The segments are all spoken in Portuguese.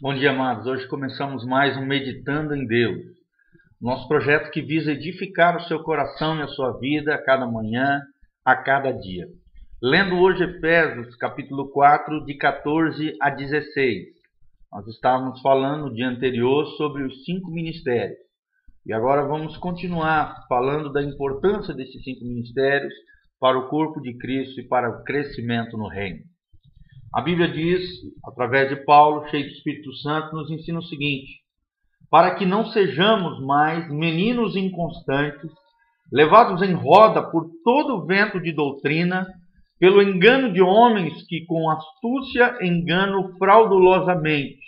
Bom dia, amados. Hoje começamos mais um Meditando em Deus. Nosso projeto que visa edificar o seu coração e a sua vida a cada manhã, a cada dia. Lendo hoje Efésios, capítulo 4, de 14 a 16. Nós estávamos falando no dia anterior sobre os cinco ministérios. E agora vamos continuar falando da importância desses cinco ministérios para o corpo de Cristo e para o crescimento no reino. A Bíblia diz, através de Paulo, cheio do Espírito Santo, nos ensina o seguinte: para que não sejamos mais meninos inconstantes, levados em roda por todo vento de doutrina, pelo engano de homens que com astúcia enganam fraudulosamente.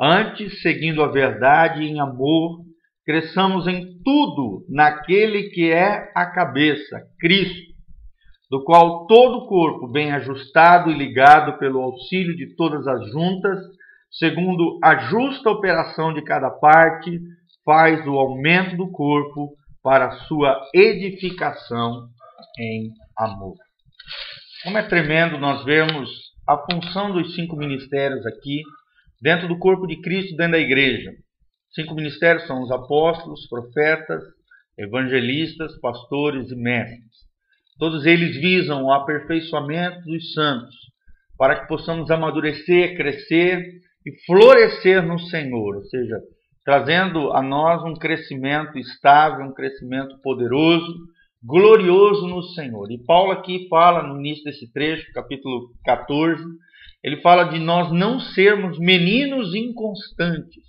Antes, seguindo a verdade em amor, cresçamos em tudo naquele que é a cabeça, Cristo do qual todo o corpo, bem ajustado e ligado pelo auxílio de todas as juntas, segundo a justa operação de cada parte, faz o aumento do corpo para sua edificação em amor. Como é tremendo nós vermos a função dos cinco ministérios aqui dentro do corpo de Cristo, dentro da igreja. Cinco ministérios são os apóstolos, profetas, evangelistas, pastores e mestres. Todos eles visam o aperfeiçoamento dos santos, para que possamos amadurecer, crescer e florescer no Senhor, ou seja, trazendo a nós um crescimento estável, um crescimento poderoso, glorioso no Senhor. E Paulo aqui fala no início desse trecho, capítulo 14, ele fala de nós não sermos meninos inconstantes.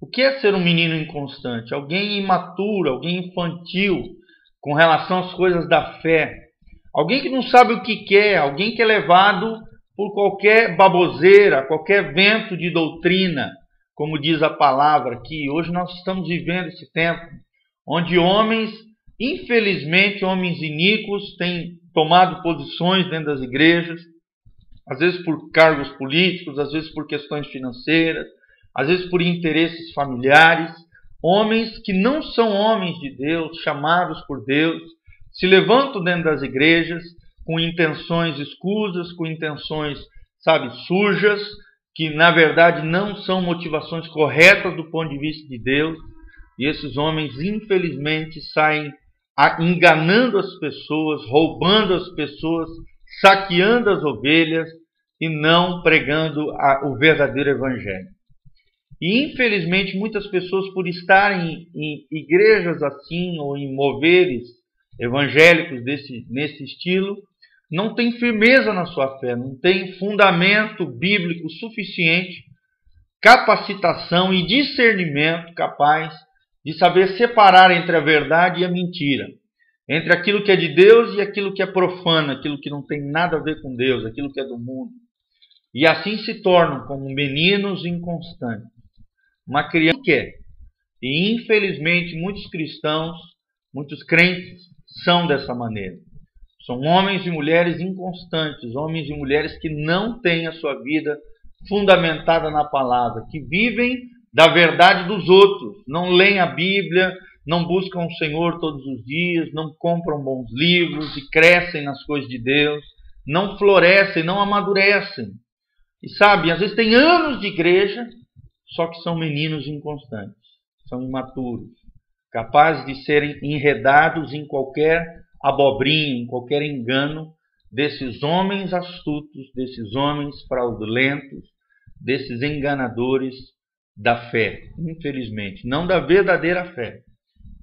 O que é ser um menino inconstante? Alguém imaturo, alguém infantil, com relação às coisas da fé. Alguém que não sabe o que quer, alguém que é levado por qualquer baboseira, qualquer vento de doutrina, como diz a palavra aqui. Hoje nós estamos vivendo esse tempo onde homens, infelizmente, homens iníquos, têm tomado posições dentro das igrejas, às vezes por cargos políticos, às vezes por questões financeiras, às vezes por interesses familiares, Homens que não são homens de Deus, chamados por Deus, se levantam dentro das igrejas com intenções escusas, com intenções, sabe, sujas, que na verdade não são motivações corretas do ponto de vista de Deus. E esses homens, infelizmente, saem enganando as pessoas, roubando as pessoas, saqueando as ovelhas e não pregando o verdadeiro evangelho. E infelizmente muitas pessoas, por estarem em igrejas assim ou em moveres evangélicos desse, nesse estilo, não têm firmeza na sua fé, não têm fundamento bíblico suficiente, capacitação e discernimento capaz de saber separar entre a verdade e a mentira, entre aquilo que é de Deus e aquilo que é profano, aquilo que não tem nada a ver com Deus, aquilo que é do mundo. E assim se tornam como meninos inconstantes uma criança quer. E infelizmente muitos cristãos, muitos crentes são dessa maneira. São homens e mulheres inconstantes, homens e mulheres que não têm a sua vida fundamentada na palavra, que vivem da verdade dos outros, não leem a Bíblia, não buscam o Senhor todos os dias, não compram bons livros e crescem nas coisas de Deus, não florescem, não amadurecem. E sabe, às vezes tem anos de igreja, só que são meninos inconstantes, são imaturos, capazes de serem enredados em qualquer abobrinha, em qualquer engano desses homens astutos, desses homens fraudulentos, desses enganadores da fé, infelizmente, não da verdadeira fé,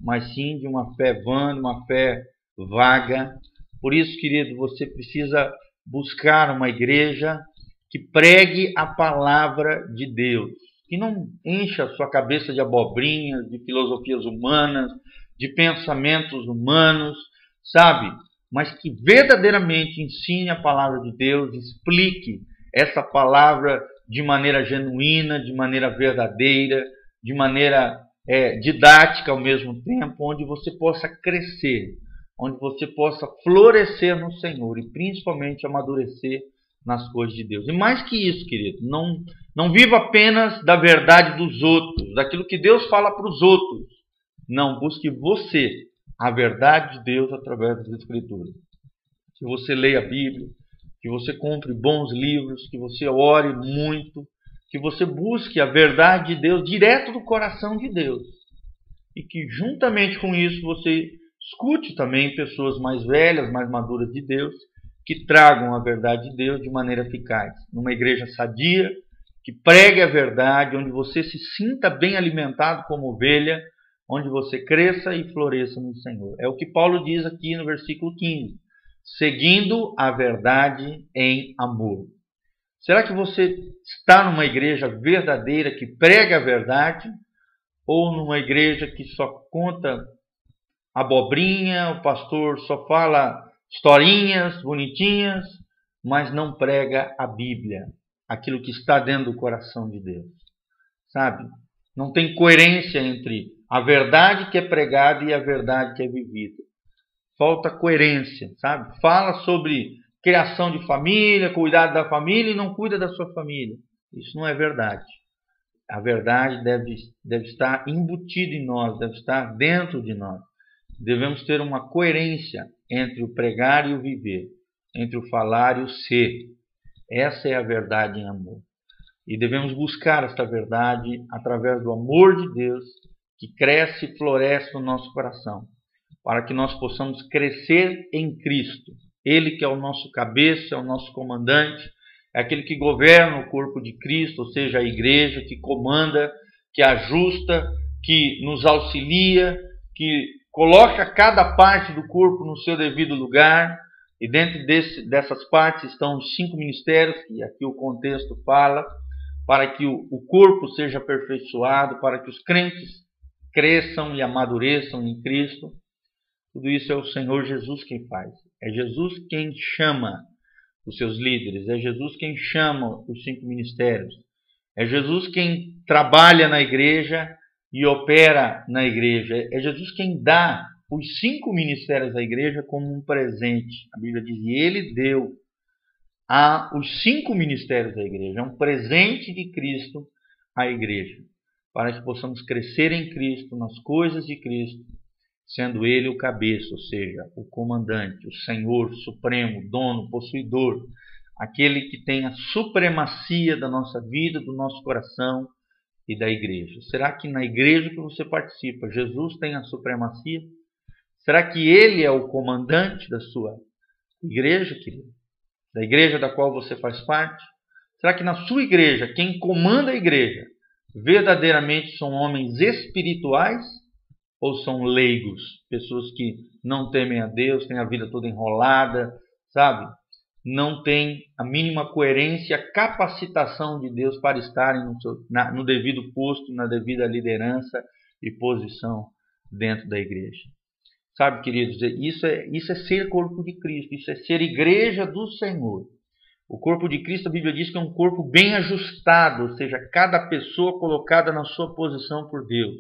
mas sim de uma fé vã, uma fé vaga. Por isso, querido, você precisa buscar uma igreja que pregue a palavra de Deus, que não encha a sua cabeça de abobrinhas, de filosofias humanas, de pensamentos humanos, sabe? Mas que verdadeiramente ensine a palavra de Deus, explique essa palavra de maneira genuína, de maneira verdadeira, de maneira é, didática ao mesmo tempo, onde você possa crescer, onde você possa florescer no Senhor e principalmente amadurecer nas coisas de Deus. E mais que isso, querido, não, não viva apenas da verdade dos outros, daquilo que Deus fala para os outros. Não, busque você a verdade de Deus através das Escrituras. Que você leia a Bíblia, que você compre bons livros, que você ore muito, que você busque a verdade de Deus direto do coração de Deus. E que juntamente com isso você escute também pessoas mais velhas, mais maduras de Deus, que tragam a verdade de Deus de maneira eficaz. Numa igreja sadia, que pregue a verdade, onde você se sinta bem alimentado como ovelha, onde você cresça e floresça no Senhor. É o que Paulo diz aqui no versículo 15: seguindo a verdade em amor. Será que você está numa igreja verdadeira que prega a verdade ou numa igreja que só conta abobrinha, o pastor só fala historinhas bonitinhas, mas não prega a Bíblia, aquilo que está dentro do coração de Deus. Sabe? Não tem coerência entre a verdade que é pregada e a verdade que é vivida. Falta coerência, sabe? Fala sobre criação de família, cuidado da família e não cuida da sua família. Isso não é verdade. A verdade deve, deve estar embutida em nós, deve estar dentro de nós. Devemos ter uma coerência entre o pregar e o viver, entre o falar e o ser. Essa é a verdade em amor. E devemos buscar esta verdade através do amor de Deus que cresce e floresce no nosso coração, para que nós possamos crescer em Cristo. Ele que é o nosso cabeça, é o nosso comandante, é aquele que governa o corpo de Cristo, ou seja, a igreja, que comanda, que ajusta, que nos auxilia, que coloca cada parte do corpo no seu devido lugar, e dentro desse, dessas partes estão os cinco ministérios, que aqui o contexto fala, para que o, o corpo seja aperfeiçoado, para que os crentes cresçam e amadureçam em Cristo. Tudo isso é o Senhor Jesus quem faz. É Jesus quem chama os seus líderes, é Jesus quem chama os cinco ministérios, é Jesus quem trabalha na igreja e opera na igreja, é Jesus quem dá os cinco ministérios à igreja como um presente. A Bíblia diz: e ele deu a os cinco ministérios da igreja, é um presente de Cristo à igreja, para que possamos crescer em Cristo, nas coisas de Cristo, sendo ele o cabeça, ou seja, o comandante, o senhor supremo, dono, possuidor, aquele que tem a supremacia da nossa vida, do nosso coração e da igreja. Será que na igreja que você participa, Jesus tem a supremacia? Será que ele é o comandante da sua igreja, querido? Da igreja da qual você faz parte? Será que na sua igreja, quem comanda a igreja, verdadeiramente são homens espirituais ou são leigos? Pessoas que não temem a Deus, têm a vida toda enrolada, sabe? Não têm a mínima coerência, capacitação de Deus para estarem no, seu, na, no devido posto, na devida liderança e posição dentro da igreja. Sabe, queridos, isso é, isso é ser corpo de Cristo, isso é ser igreja do Senhor. O corpo de Cristo, a Bíblia diz que é um corpo bem ajustado, ou seja, cada pessoa colocada na sua posição por Deus,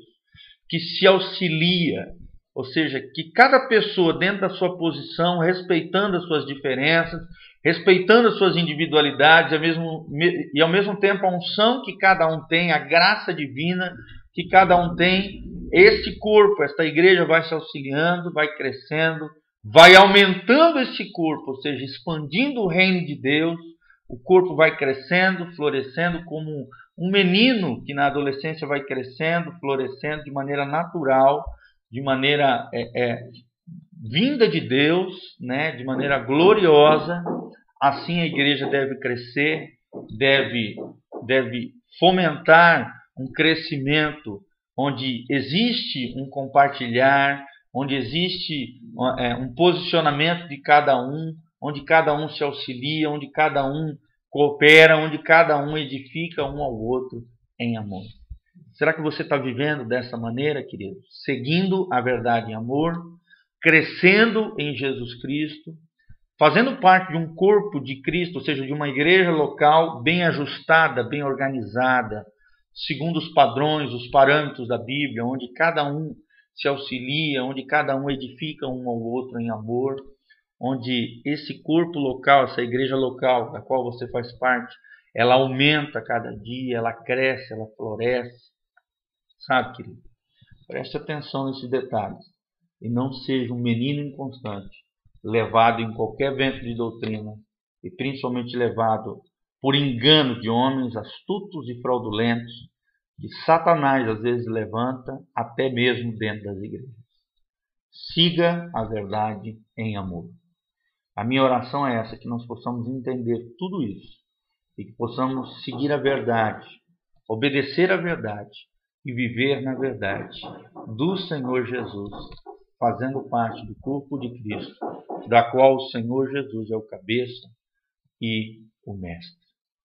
que se auxilia, ou seja, que cada pessoa dentro da sua posição, respeitando as suas diferenças, respeitando as suas individualidades e ao mesmo, e ao mesmo tempo a unção que cada um tem, a graça divina que cada um tem, esse corpo, esta igreja vai se auxiliando, vai crescendo, vai aumentando esse corpo, ou seja, expandindo o reino de Deus. O corpo vai crescendo, florescendo como um menino que na adolescência vai crescendo, florescendo de maneira natural, de maneira é, é, vinda de Deus, né, de maneira gloriosa. Assim a igreja deve crescer, deve, deve fomentar um crescimento onde existe um compartilhar, onde existe é, um posicionamento de cada um, onde cada um se auxilia, onde cada um coopera, onde cada um edifica um ao outro em amor. Será que você está vivendo dessa maneira, querido? Seguindo a verdade em amor, crescendo em Jesus Cristo, fazendo parte de um corpo de Cristo, ou seja, de uma igreja local bem ajustada, bem organizada, segundo os padrões, os parâmetros da Bíblia, onde cada um se auxilia, onde cada um edifica um ao outro em amor, onde esse corpo local, essa igreja local da qual você faz parte, ela aumenta cada dia, ela cresce, ela floresce. Sabe, querido? Preste atenção nesses detalhes e não seja um menino inconstante, levado em qualquer vento de doutrina e principalmente levado por engano de homens astutos e fraudulentos que Satanás às vezes levanta até mesmo dentro das igrejas. Siga a verdade em amor. A minha oração é essa, que nós possamos entender tudo isso e que possamos seguir a verdade, obedecer a verdade e viver na verdade do Senhor Jesus, fazendo parte do corpo de Cristo, da qual o Senhor Jesus é o cabeça e o mestre.